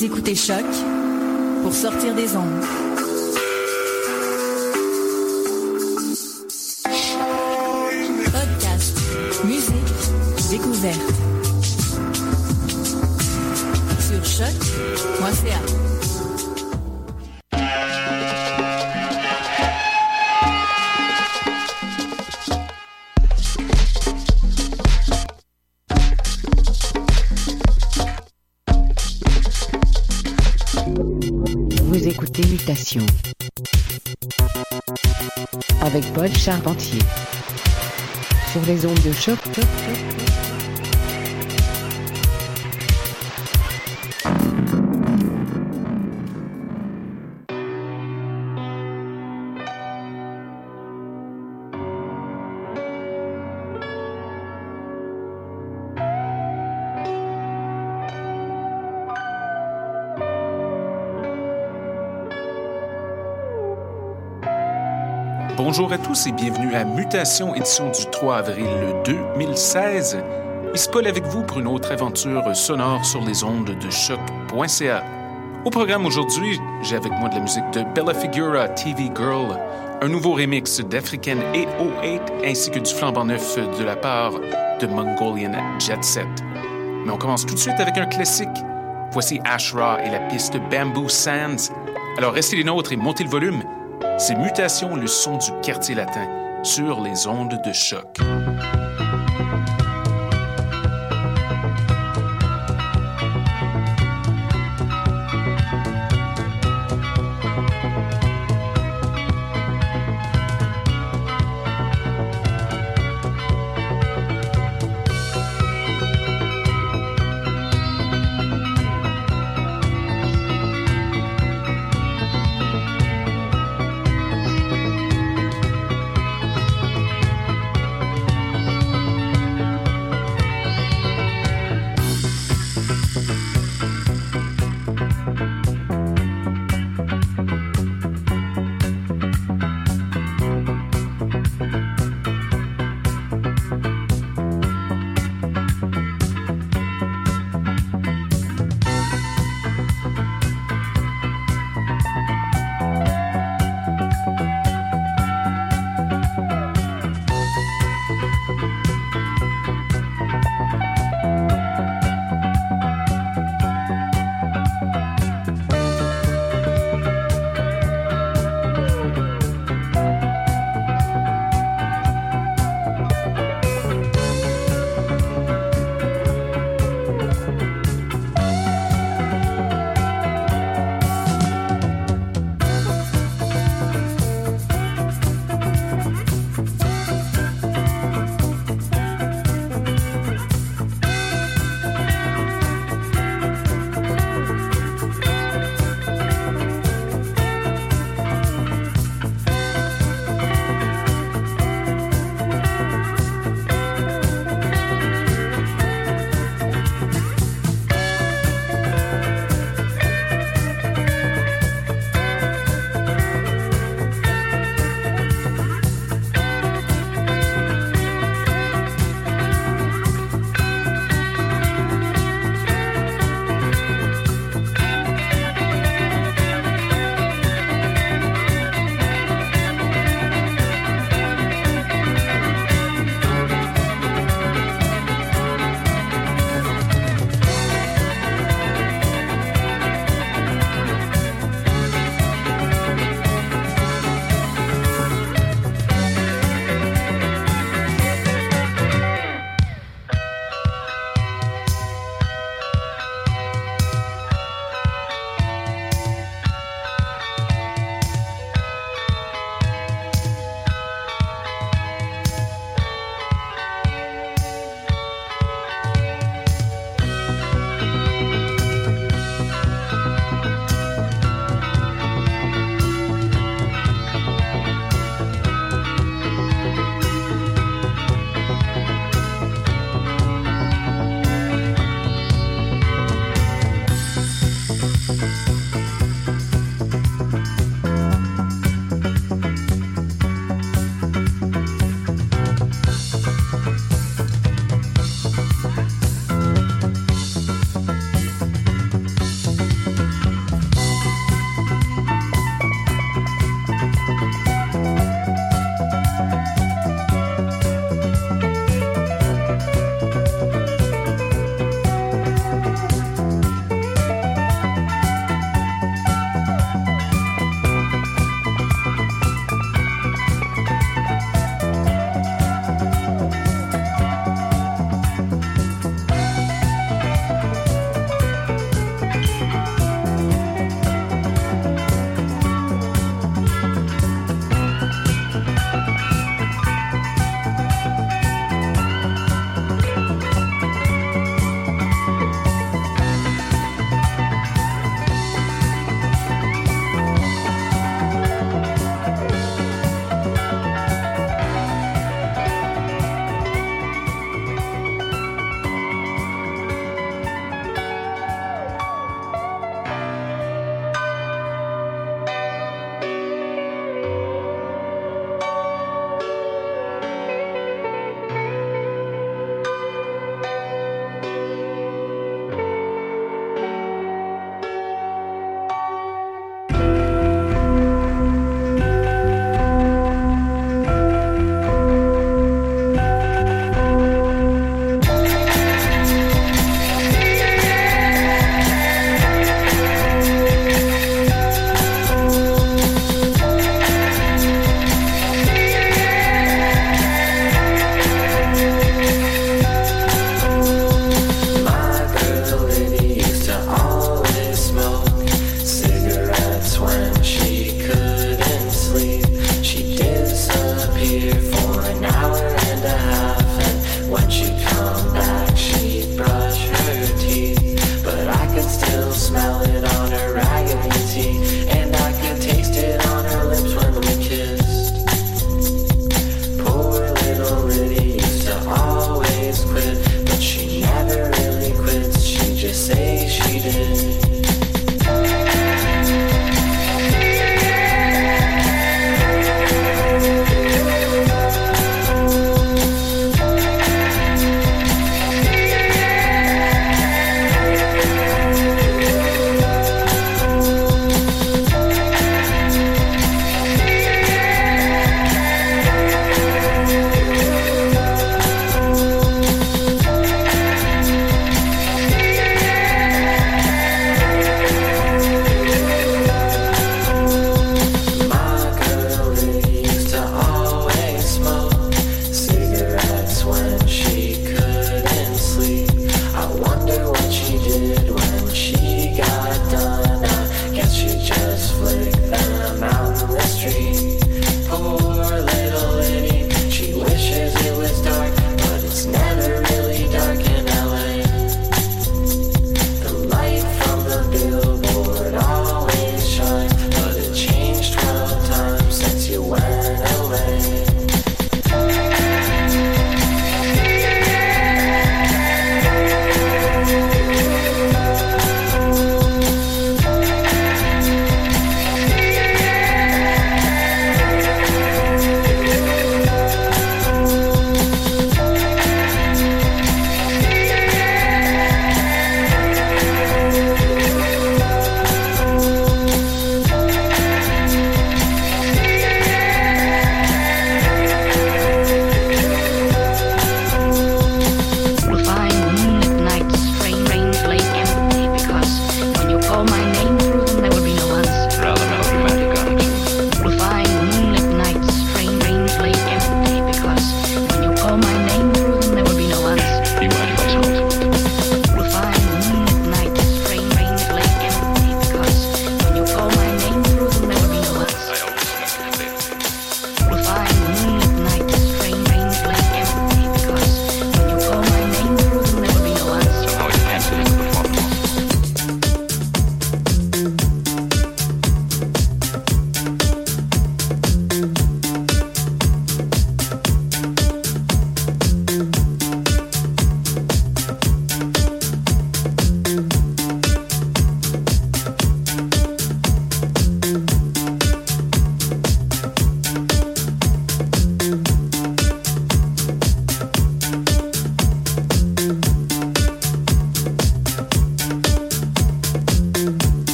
Vous écoutez Choc pour sortir des ondes. Charpentier sur les ondes de choc. Bonjour à tous et bienvenue à Mutation, édition du 3 avril 2016. Ici Paul avec vous pour une autre aventure sonore sur les ondes de choc.ca. Au programme aujourd'hui, j'ai avec moi de la musique de Bella Figura, TV Girl, un nouveau remix d'African 808 ainsi que du flambant neuf de la part de Mongolian Jet Set. Mais on commence tout de suite avec un classique. Voici Ashra et la piste Bamboo Sands. Alors restez les nôtres et montez le volume. C'est Mutation, le son du quartier latin, sur les ondes de choc.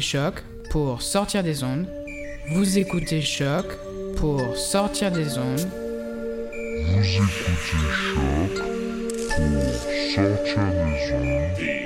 Choc pour sortir des ondes. Vous écoutez Choc pour sortir des ondes. Vous écoutez Choc pour sortir des ondes.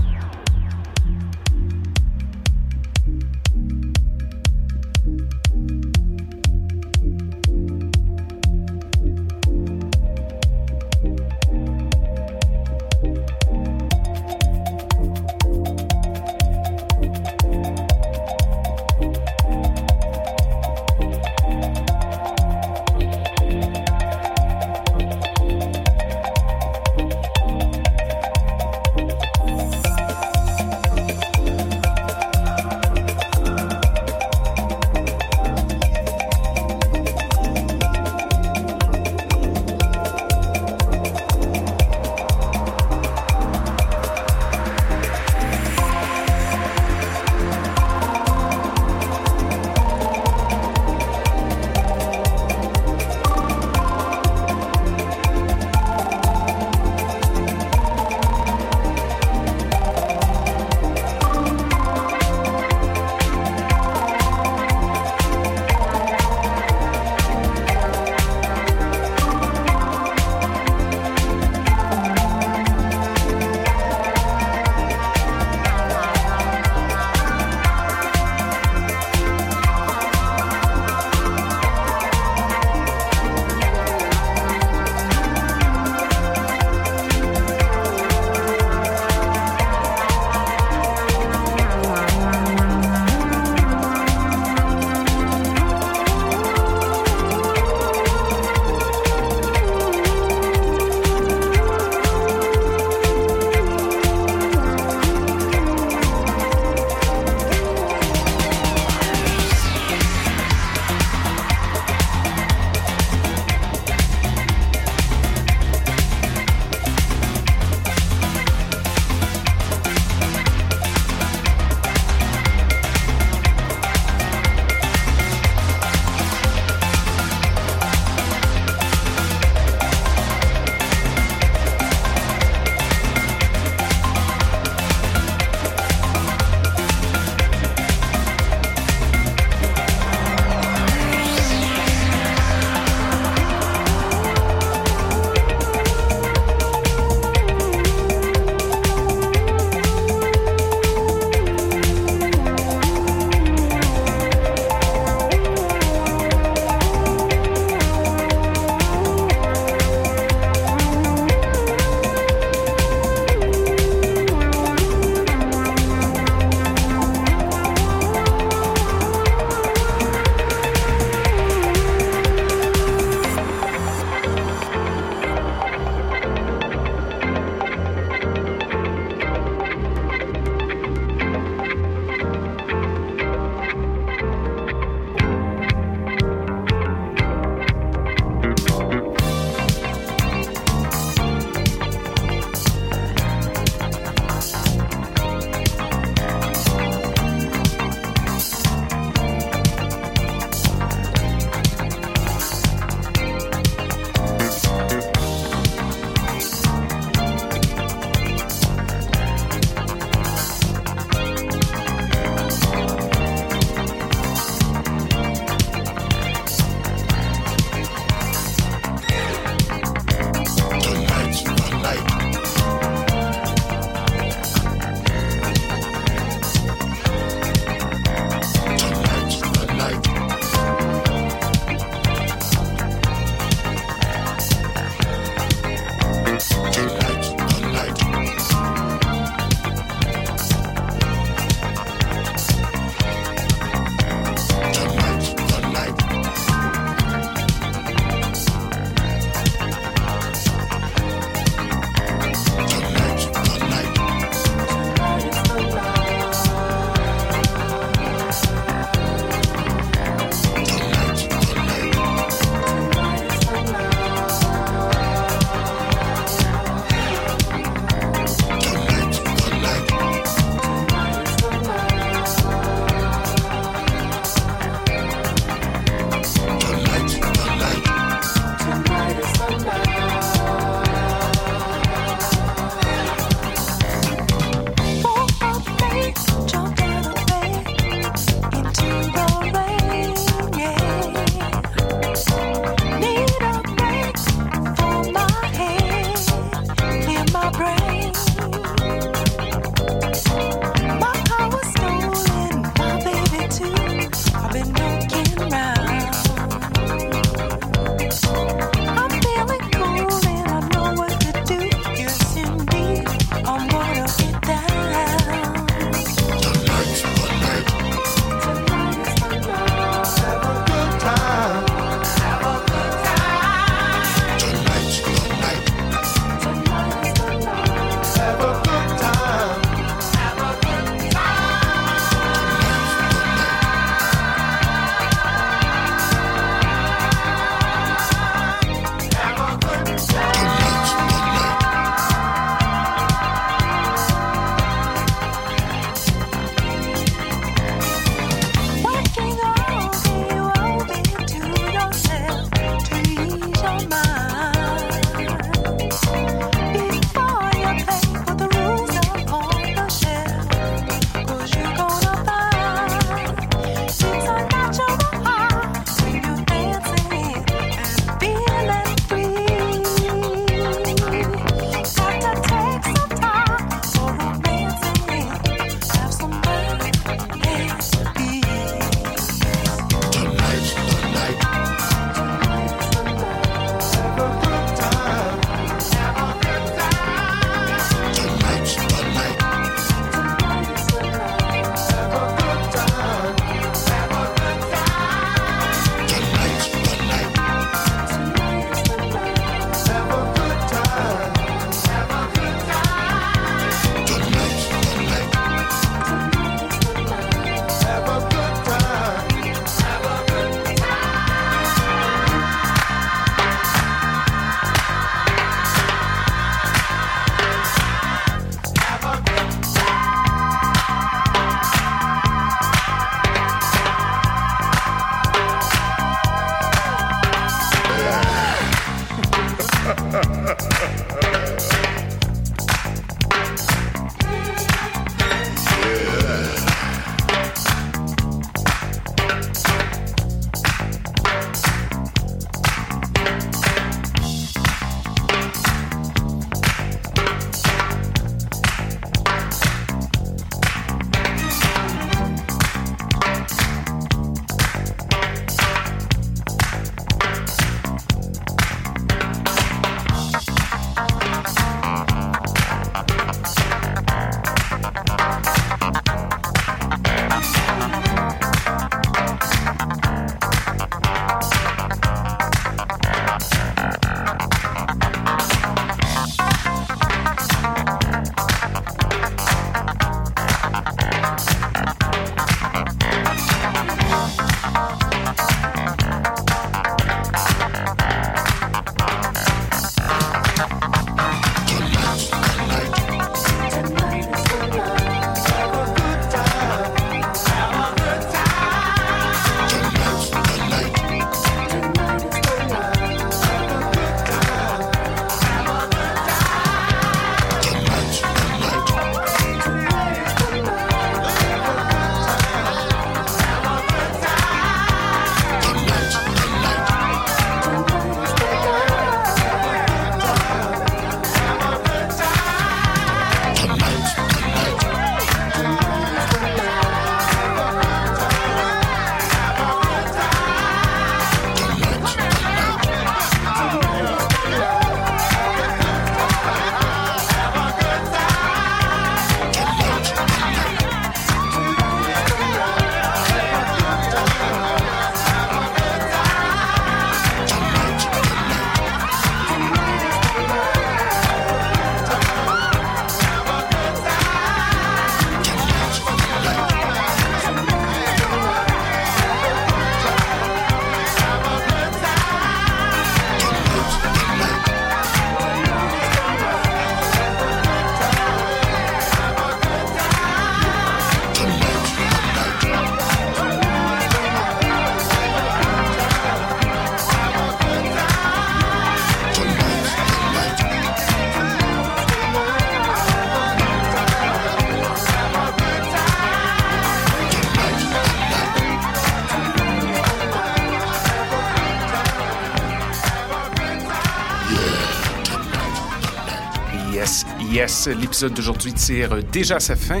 L'épisode d'aujourd'hui tire déjà sa fin.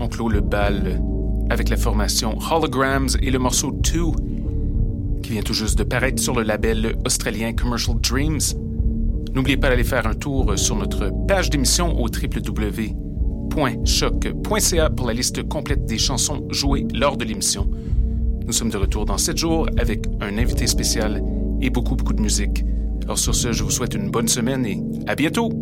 On clôt le bal avec la formation Holograms et le morceau 2 qui vient tout juste de paraître sur le label australien Commercial Dreams. N'oubliez pas d'aller faire un tour sur notre page d'émission au www.choc.ca pour la liste complète des chansons jouées lors de l'émission. Nous sommes de retour dans 7 jours avec un invité spécial et beaucoup, beaucoup de musique. Alors sur ce, je vous souhaite une bonne semaine et à bientôt!